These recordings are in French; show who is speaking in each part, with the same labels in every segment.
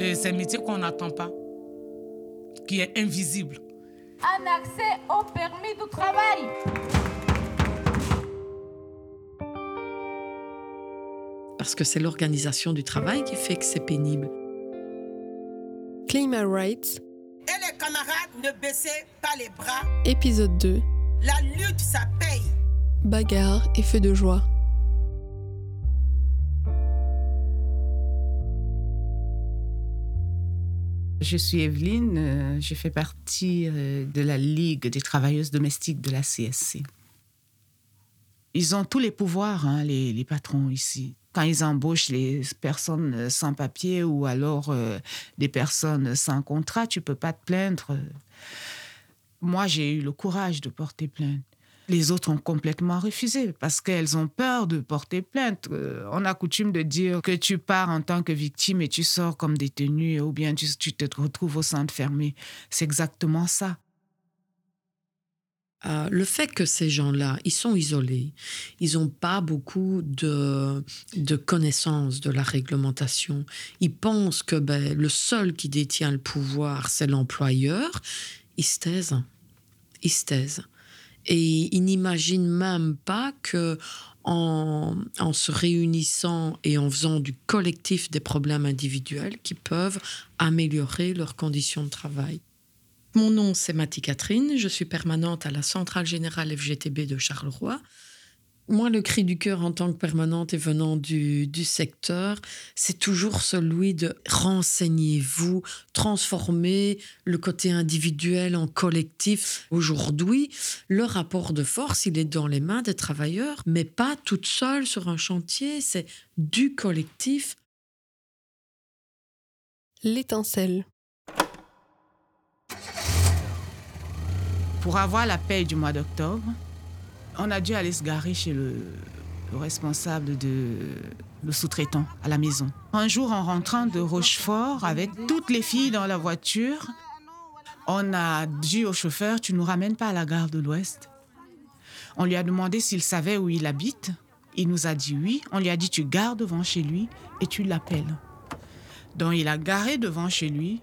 Speaker 1: Et c'est un métier qu'on n'attend pas, qui est invisible.
Speaker 2: Un accès au permis de travail.
Speaker 3: Parce que c'est l'organisation du travail qui fait que c'est pénible.
Speaker 4: My Rights.
Speaker 5: Et les camarades, ne baissez pas les bras.
Speaker 4: Épisode 2.
Speaker 5: La lutte, ça paye.
Speaker 4: Bagarre et feu de joie.
Speaker 6: Je suis Evelyne, euh, je fais partie euh, de la Ligue des travailleuses domestiques de la CSC. Ils ont tous les pouvoirs, hein, les, patrons ici. Quand ils embauchent les personnes sans papier ou alors euh, des personnes sans contrat, tu peux pas te plaindre. Moi, j'ai eu le courage de porter plainte les autres ont complètement refusé parce qu'elles ont peur de porter plainte. Euh, on a coutume de dire que tu pars en tant que victime et tu sors comme détenu ou bien tu, te retrouves au centre fermé. C'est exactement ça.
Speaker 3: Euh, le fait que ces gens-là, ils sont isolés, ils n'ont pas beaucoup de, de connaissances de la réglementation. Ils pensent que ben, le seul qui détient le pouvoir, c'est l'employeur. Ils se taisent. Ils se taisent. Et ils n'imaginent même pas que en, se réunissant et en faisant du collectif des problèmes individuels qui peuvent améliorer leurs conditions de travail. Mon nom, c'est Mathie Catherine. Je suis permanente à la Centrale Générale FGTB de Charleroi. Moi, le cri du cœur en tant que permanente et venant du, du secteur, c'est toujours celui de renseignez-vous, transformer le côté individuel en collectif. Aujourd'hui, le rapport de force, il est dans les mains des travailleurs, mais pas toute seule sur un chantier, c'est du collectif.
Speaker 4: L'étincelle.
Speaker 6: Pour avoir la paye du mois d'octobre, on a dû aller se garer chez le, le responsable de le sous-traitant à la maison. Un jour, en rentrant de Rochefort avec toutes les filles dans la voiture, on a dit au chauffeur Tu nous ramènes pas à la gare de l'Ouest On lui a demandé s'il savait où il habite. Il nous a dit oui. On lui a dit Tu gares devant chez lui et tu l'appelles. Donc il a garé devant chez lui.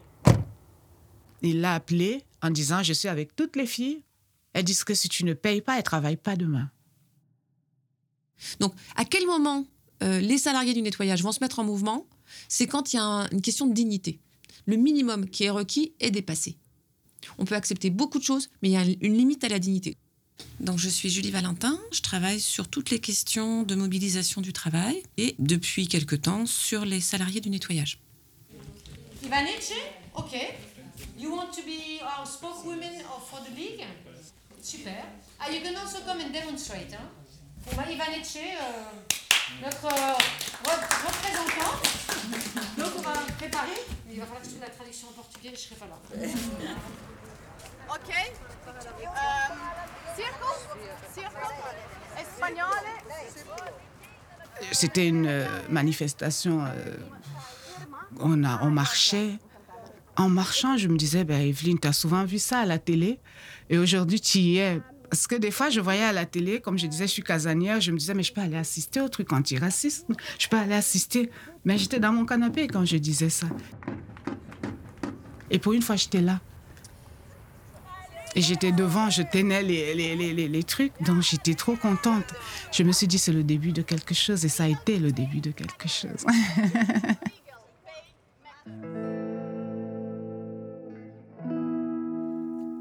Speaker 6: Il l'a appelé en disant Je suis avec toutes les filles. Elles disent que si tu ne payes pas, elles ne travaillent pas demain.
Speaker 7: Donc, à quel moment euh, les salariés du nettoyage vont se mettre en mouvement? C'est quand il y a un, une question de dignité. Le minimum qui est requis est dépassé. On peut accepter beaucoup de choses, mais il y a une limite à la dignité. Donc, je suis Julie Valentin. Je travaille sur toutes les questions de mobilisation du travail et depuis quelque temps sur les salariés du nettoyage.
Speaker 2: Ivanice, OK. You want to be our spokeswoman for the league? Super. Ah, you can also come and demonstrate. Hein? Bon, bah, Ivanice, euh, notre euh, représentant. Donc, on va préparer. Il va falloir que je fasse la traduction en portugais, je serai pas là.
Speaker 5: Ok. Um, circo, circo, espagnol.
Speaker 6: C'était une manifestation. euh, on, a, on marchait. En marchant, je me disais, ben, Evelyne, tu as souvent vu ça à la télé? Et aujourd'hui, tu y es. Parce que des fois, je voyais à la télé, comme je disais, je suis casanière, je me disais, mais je peux aller assister au truc antiraciste? Je peux aller assister. Mais j'étais dans mon canapé quand je disais ça. Et pour une fois, j'étais là. Et j'étais devant, je tenais les, les, les, les, les trucs, donc j'étais trop contente. Je me suis dit, c'est le début de quelque chose, et ça a été le début de quelque chose.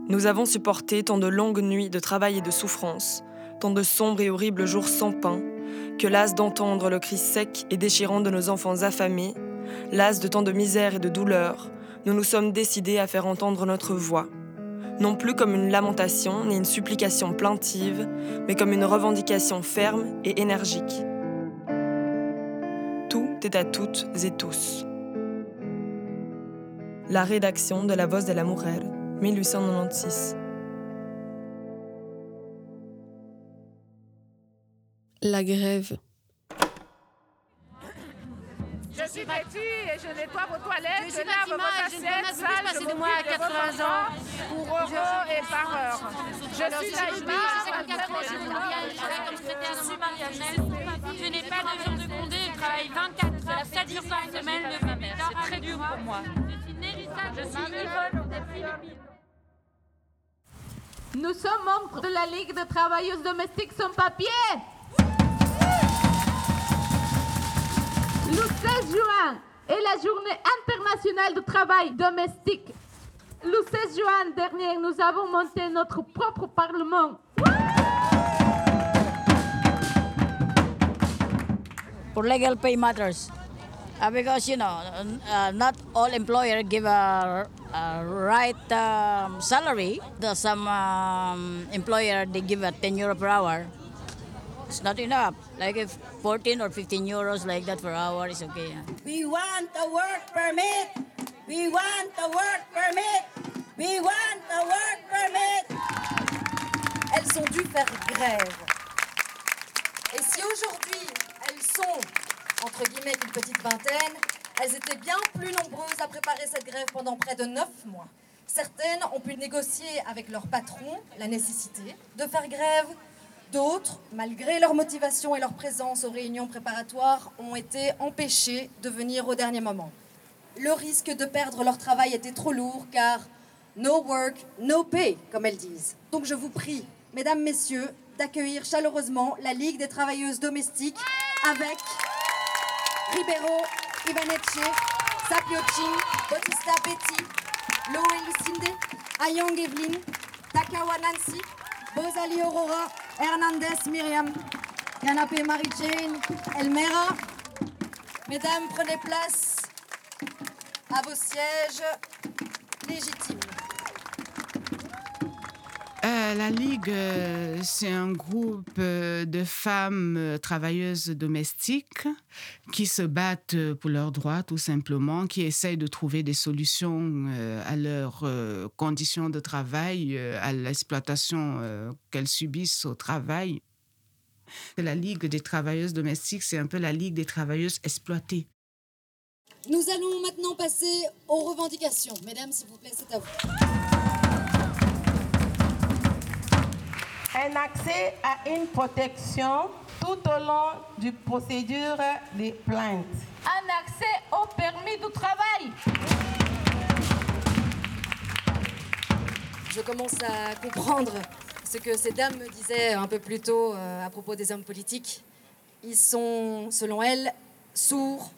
Speaker 8: Nous avons supporté tant de longues nuits de travail et de souffrance, tant de sombres et horribles jours sans pain, que las d'entendre le cri sec et déchirant de nos enfants affamés, las de tant de misère et de douleur, nous nous sommes décidés à faire entendre notre voix, non plus comme une lamentation ni une supplication plaintive, mais comme une revendication ferme et énergique. Tout est à toutes et tous. La rédaction de La Voz de la 1896.
Speaker 4: La grève.
Speaker 9: Je suis Betty et je nettoie vos toilettes,
Speaker 2: Je
Speaker 9: je,
Speaker 2: suis
Speaker 9: lave
Speaker 2: Fatima
Speaker 9: vos
Speaker 2: je
Speaker 9: assiettes
Speaker 2: passer
Speaker 9: je
Speaker 2: de moi à
Speaker 9: m'occupe de
Speaker 2: 80
Speaker 9: vos
Speaker 2: ans.
Speaker 9: pour euros et par heure. Je
Speaker 2: je suis
Speaker 9: Naïma,
Speaker 2: Ruby, j'ai 54 ans, je suis Marianne, je de. Je n'ai pas de viande de Condé,
Speaker 10: travaille 24 heures, 7 jours par semaine, le bébé dort C'est très dur pour moi. Je suis Nérissa, je suis Yvonne depuis
Speaker 9: Nous sommes membres de la Ligue de travailleuses domestiques sans papier. Le 16 juin est la journée internationale du travail domestique. Le 16 juin dernier, nous avons monté notre propre parlement.
Speaker 11: For legal pay matters. Uh, because, you know, uh, not all employer give a, right um, salary. The, some um, employer, they give a 10 euro per hour. It's not enough. Like if 14 or 15 euros like that per hour is okay.
Speaker 5: We want a work permit. We want a work permit. We want a work permit.
Speaker 12: Elles ont dû faire grève. Et si aujourd'hui elles sont, entre guillemets, une petite vingtaine, elles étaient bien plus nombreuses à préparer cette grève pendant près de neuf mois. Certaines ont pu négocier avec leur patron la nécessité de faire grève. D'autres, malgré leur motivation et leur présence aux réunions préparatoires, ont été empêchées de venir au dernier moment. Le risque de perdre leur travail était trop lourd car no work, no pay, comme elles disent. Donc je vous prie, mesdames, messieurs, d'accueillir chaleureusement la Ligue des travailleuses domestiques avec Ribeiro, Ivanetche, Sapiochin, Bautista Betty, Loé Lucinde, Ayong Evelyn, Takawa Nancy, Bozali Aurora, Hernandez Myriam, Canapé Marie-Jane, Elmera. Mesdames, prenez place à vos sièges
Speaker 6: Euh, la Ligue, euh, c'est un groupe euh, de femmes travailleuses domestiques qui se battent pour leurs droits, tout simplement, qui essayent de trouver des solutions à leurs conditions de travail, à l'exploitation qu'elles subissent au travail. La Ligue des travailleuses domestiques, c'est un peu la Ligue des travailleuses exploitées.
Speaker 12: Nous allons maintenant passer aux revendications. Mesdames, s'il vous plaît, c'est à vous.
Speaker 13: Un accès à une protection tout au long du procédure des plaintes.
Speaker 9: Un accès au permis du travail.
Speaker 12: Je commence à comprendre ce que ces dames me disaient un peu plus tôt euh, à propos des hommes politiques. Ils sont, selon elles, sourds,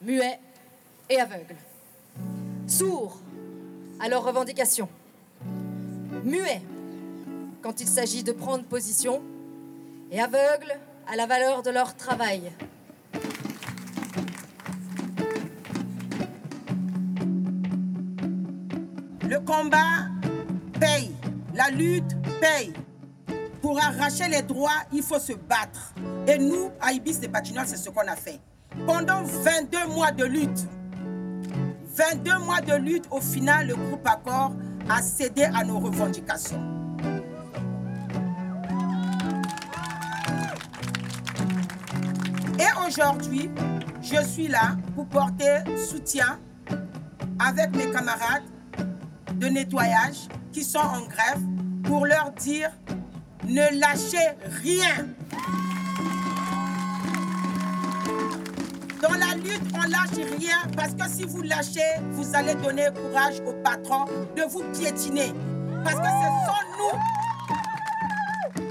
Speaker 12: muets et aveugles. Sourds à leurs revendications. Muets quand il s'agit de prendre position. Et aveugles à la valeur de leur travail.
Speaker 5: Le combat paye. La lutte paye. Pour arracher les droits, il faut se battre. Et nous, à Ibis et Batignolles, c'est ce qu'on a fait. Pendant 22 mois de lutte, 22 mois de lutte, au final, le groupe Accord a cédé à nos revendications. Aujourd'hui, je suis là pour porter soutien avec mes camarades de nettoyage qui sont en grève pour leur dire ne lâchez rien. Dans la lutte, on lâche rien parce que si vous lâchez, vous allez donner courage aux patrons de vous piétiner. Parce que c'est sans nous.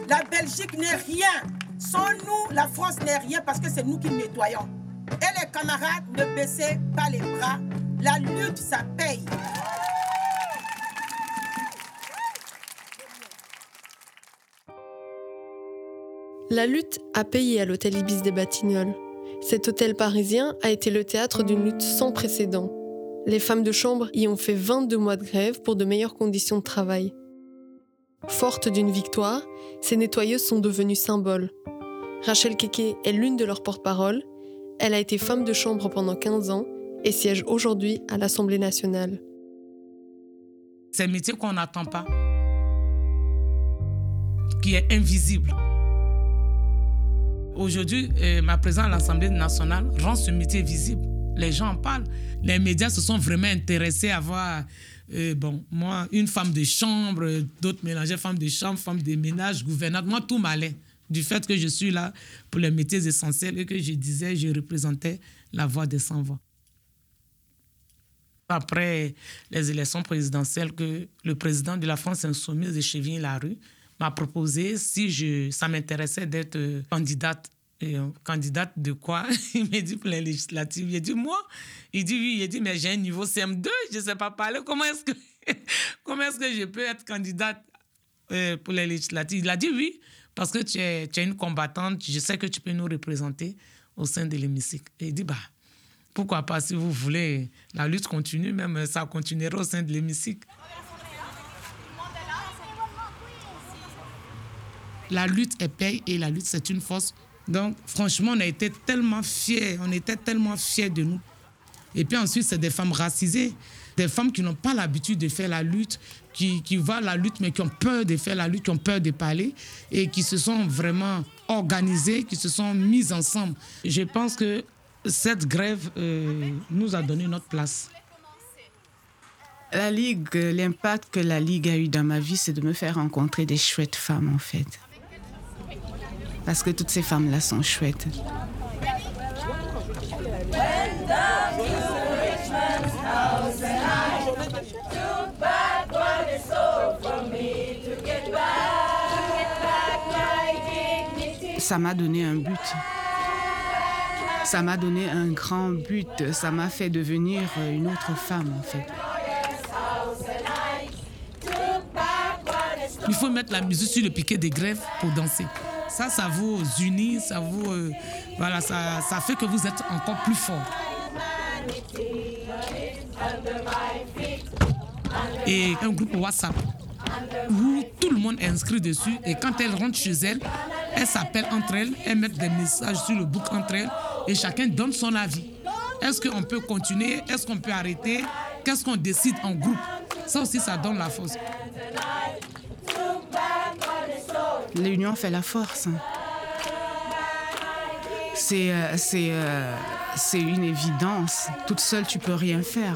Speaker 5: La Belgique n'est rien. Sans nous, la France n'est rien parce que c'est nous qui nettoyons. Et les camarades, ne baissez pas les bras. La lutte, ça paye.
Speaker 4: La lutte a payé à l'hôtel Ibis des Batignolles. Cet hôtel parisien a été le théâtre d'une lutte sans précédent. Les femmes de chambre y ont fait 22 mois de grève pour de meilleures conditions de travail. Fortes d'une victoire, ces nettoyeuses sont devenues symboles. Rachel Keke est l'une de leurs porte-parole. Elle a été femme de chambre pendant 15 ans et siège aujourd'hui à l'Assemblée nationale.
Speaker 1: C'est un métier qu'on n'attend pas, qui est invisible. Aujourd'hui, euh, ma présence à l'Assemblée nationale rend ce métier visible. Les gens en parlent. Les médias se sont vraiment intéressés à voir, euh, bon, moi, une femme de chambre, d'autres mélangeaient femme de chambre, femme de ménage, gouvernante. Moi, tout m'allait. Du fait que je suis là pour les métiers essentiels et que je disais, je représentais la voix des sans-voix. Après les élections présidentielles, que le président de la France insoumise de Chevigny-la-Rue m'a proposé si je, ça m'intéressait d'être euh, candidate. Euh, candidate de quoi? Il m'a dit pour les législatives. Il a dit moi? Il dit oui. Il a dit mais j'ai un niveau CM2, je ne sais pas parler. Comment est-ce que, est-ce que je peux être candidate euh, pour les législatives? Il a dit oui, parce que tu es, tu es une combattante, je sais que tu peux nous représenter au sein de l'hémicycle. Et il dit bah pourquoi pas si vous voulez, la lutte continue, même ça continuera au sein de l'hémicycle. La lutte est paye et la lutte, c'est une force. Donc, franchement, on a été tellement fiers, on était tellement fiers de nous. Et puis ensuite, c'est des femmes racisées, des femmes qui n'ont pas l'habitude de faire la lutte, qui, voient la lutte, mais qui ont peur de faire la lutte, qui ont peur de parler, et qui se sont vraiment organisées, qui se sont mises ensemble. Je pense que cette grève euh, nous a donné notre place.
Speaker 6: La Ligue, l'impact que la Ligue a eu dans ma vie, c'est de me faire rencontrer des chouettes femmes, en fait. Parce que toutes ces femmes-là sont chouettes. Ça m'a donné un but. Ça m'a donné un grand but. Ça m'a fait devenir une autre femme, en fait.
Speaker 1: Il faut mettre la musique sur le piquet des grèves pour danser. Ça, ça vous unit, ça vous. euh, voilà, ça, ça fait que vous êtes encore plus fort. Et un groupe WhatsApp où tout le monde est inscrit dessus et quand elles rentrent chez elles, elles s'appellent entre elles, elles mettent des messages sur le book entre elles et chacun donne son avis. Est-ce qu'on peut continuer? Est-ce qu'on peut arrêter? Qu'est-ce qu'on décide en groupe? Ça aussi, ça donne la force.
Speaker 6: L'union fait la force. C'est euh, c'est, euh, c'est une évidence. Toute seule, tu peux rien faire.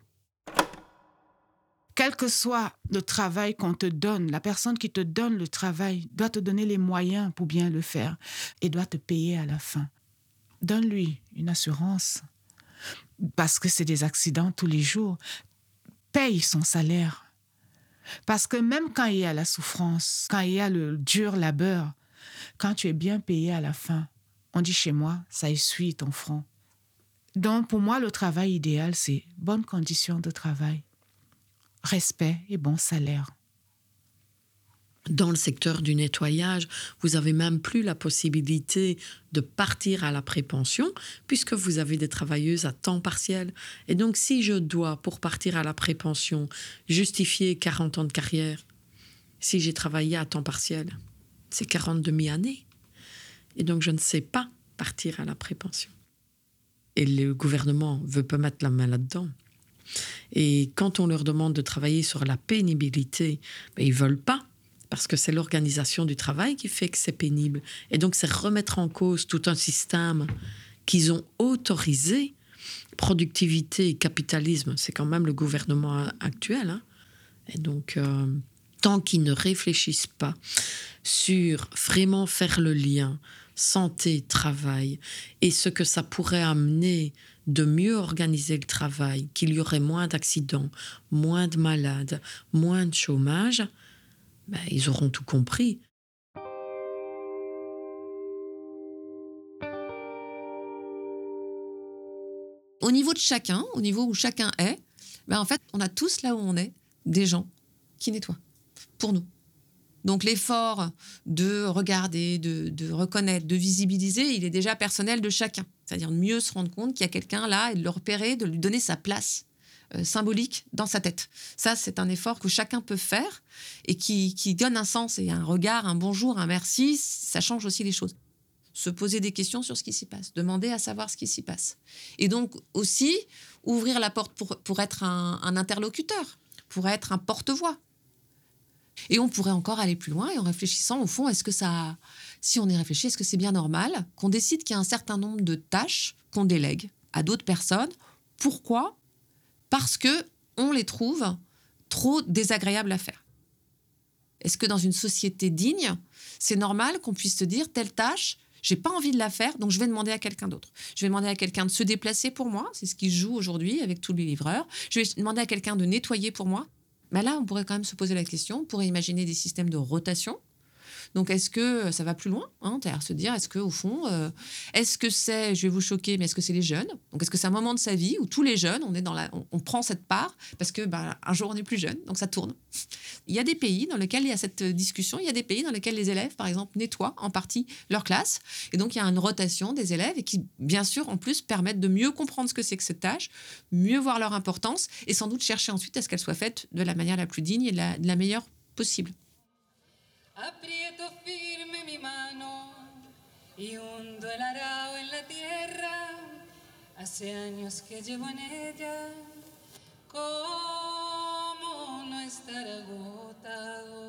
Speaker 6: Quel que soit le travail qu'on te donne, la personne qui te donne le travail doit te donner les moyens pour bien le faire et doit te payer à la fin. Donne-lui une assurance parce que c'est des accidents tous les jours. Paye son salaire. Parce que même quand il y a la souffrance, quand il y a le dur labeur, quand tu es bien payé à la fin, on dit chez moi, ça essuie ton front. Donc pour moi, le travail idéal, c'est bonnes conditions de travail, respect et bon salaire.
Speaker 3: Dans le secteur du nettoyage, vous avez même plus la possibilité de partir à la prépension puisque vous avez des travailleuses à temps partiel. Et donc, si je dois, pour partir à la prépension, justifier 40 ans de carrière, si j'ai travaillé à temps partiel, c'est 40 demi-années. Et donc, je ne sais pas partir à la prépension. Et le gouvernement veut pas mettre la main là-dedans. Et quand on leur demande de travailler sur la pénibilité, ben, ils veulent pas parce que c'est l'organisation du travail qui fait que c'est pénible. Et donc, c'est remettre en cause tout un système qu'ils ont autorisé. Productivité et capitalisme, c'est quand même le gouvernement actuel. hein. Et donc, euh, tant qu'ils ne réfléchissent pas sur vraiment faire le lien santé, travail, et ce que ça pourrait amener de mieux organiser le travail, qu'il y aurait moins d'accidents, moins de malades, moins de chômage, ben, ils auront tout compris.
Speaker 7: Au niveau de chacun, au niveau où chacun est, ben en fait, on a tous là où on est des gens qui nettoient pour nous. Donc l'effort de regarder, de, reconnaître, de visibiliser, il est déjà personnel de chacun. C'est-à-dire de mieux se rendre compte qu'il y a quelqu'un là et de le repérer, de lui donner sa place euh, symbolique dans sa tête. Ça, c'est un effort que chacun peut faire et qui, donne un sens et un regard, un bonjour, un merci. Ça change aussi les choses. se poser des questions sur ce qui s'y passe, demander à savoir ce qui s'y passe. Et donc aussi ouvrir la porte pour, être un interlocuteur, pour être un porte-voix. Et on pourrait encore aller plus loin et en réfléchissant au fond, est-ce que ça, si on y réfléchit, est-ce que c'est bien normal qu'on décide qu'il y a un certain nombre de tâches qu'on délègue à d'autres personnes? Pourquoi? Parce que on les trouve trop désagréables à faire. Est-ce que dans une société digne, c'est normal qu'on puisse se dire telle tâche, j'ai pas envie de la faire, donc je vais demander à quelqu'un d'autre. Je vais demander à quelqu'un de se déplacer pour moi, c'est ce qui joue aujourd'hui avec tous les livreurs. Je vais demander à quelqu'un de nettoyer pour moi. Mais là, on pourrait quand même se poser la question, on pourrait imaginer des systèmes de rotation donc, est-ce que ça va plus loin hein, C'est-à-dire se dire, est-ce que au fond, euh, est-ce que c'est, je vais vous choquer, mais est-ce que c'est les jeunes? Donc, est-ce que c'est un moment de sa vie où tous les jeunes, on est dans la, on, prend cette part parce que bah, un jour on est plus jeune, donc ça tourne. Il y a des pays dans lesquels il y a cette discussion. Il y a des pays dans lesquels les élèves, par exemple, nettoient en partie leur classe, et donc il y a une rotation des élèves et qui, bien sûr, en plus permettent de mieux comprendre ce que c'est que cette tâche, mieux voir leur importance et sans doute chercher ensuite à ce qu'elle soit faite de la manière la plus digne et de la meilleure possible. Aprieto firme mi mano y hundo el arao en la tierra. Hace años que llevo en ella. ¿Cómo no estar agotado?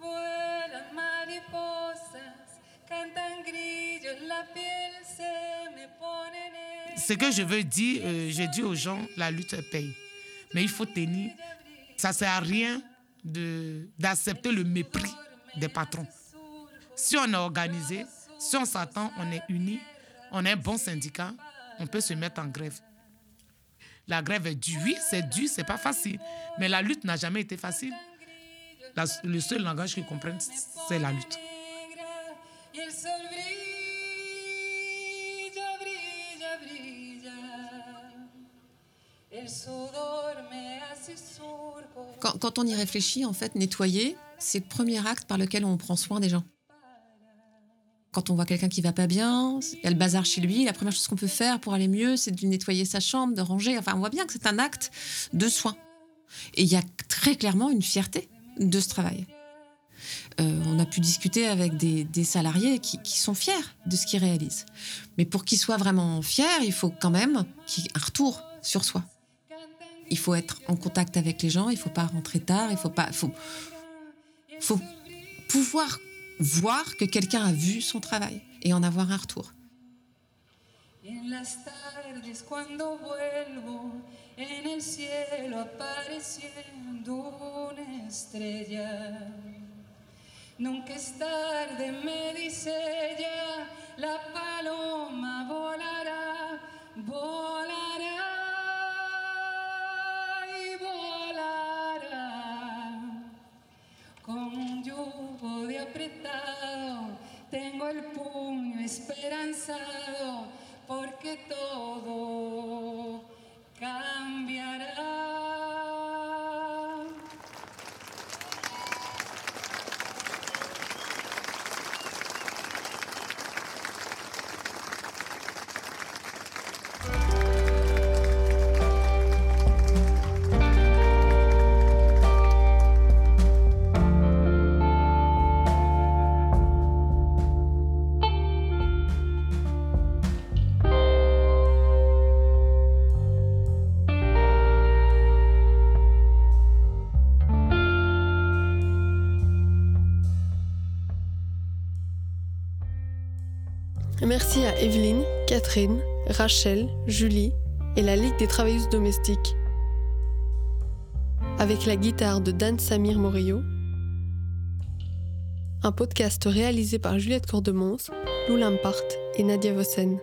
Speaker 7: Vuelan mariposas, cantan grillos, la piel se me pone
Speaker 1: Ce que je veux dire, euh, je dis aux gens, la lutte paye. Mais il faut tenir. Ça sert à rien d'accepter le mépris des patrons. Si on est organisé, si on s'attend, on est unis, on est un bon syndicat, on peut se mettre en grève. La grève est dure, oui, c'est dur, c'est pas facile, mais la lutte n'a jamais été facile. le seul langage qu'ils comprennent, c'est la lutte.
Speaker 7: Quand, on y réfléchit, en fait, nettoyer, c'est le premier acte par lequel on prend soin des gens. Quand on voit quelqu'un qui va pas bien, il y a le bazar chez lui, la première chose qu'on peut faire pour aller mieux, c'est de nettoyer sa chambre, de ranger. Enfin, on voit bien que c'est un acte de soin. Et il y a très clairement une fierté de ce travail. Euh, on a pu discuter avec des, salariés qui, qui, sont fiers de ce qu'ils réalisent. Mais pour qu'ils soient vraiment fiers, il faut quand même qu'il y ait un retour sur soi il faut être en contact avec les gens, il faut pas rentrer tard, il faut pas, faut, faut pouvoir voir que quelqu'un a vu son travail et en avoir un retour. En las tardes cuando vuelvo, en el cielo apareciendo una estrella. Nunca es tarde, me dice ella, la paloma volará, volará. que todo
Speaker 4: Merci à Evelyne, Catherine, Rachel, Julie et la Ligue des travailleuses domestiques. Avec la guitare de Dan Samir Morillo. Un podcast réalisé par Juliette Cordemons, Lou Lampart et Nadia Vossen.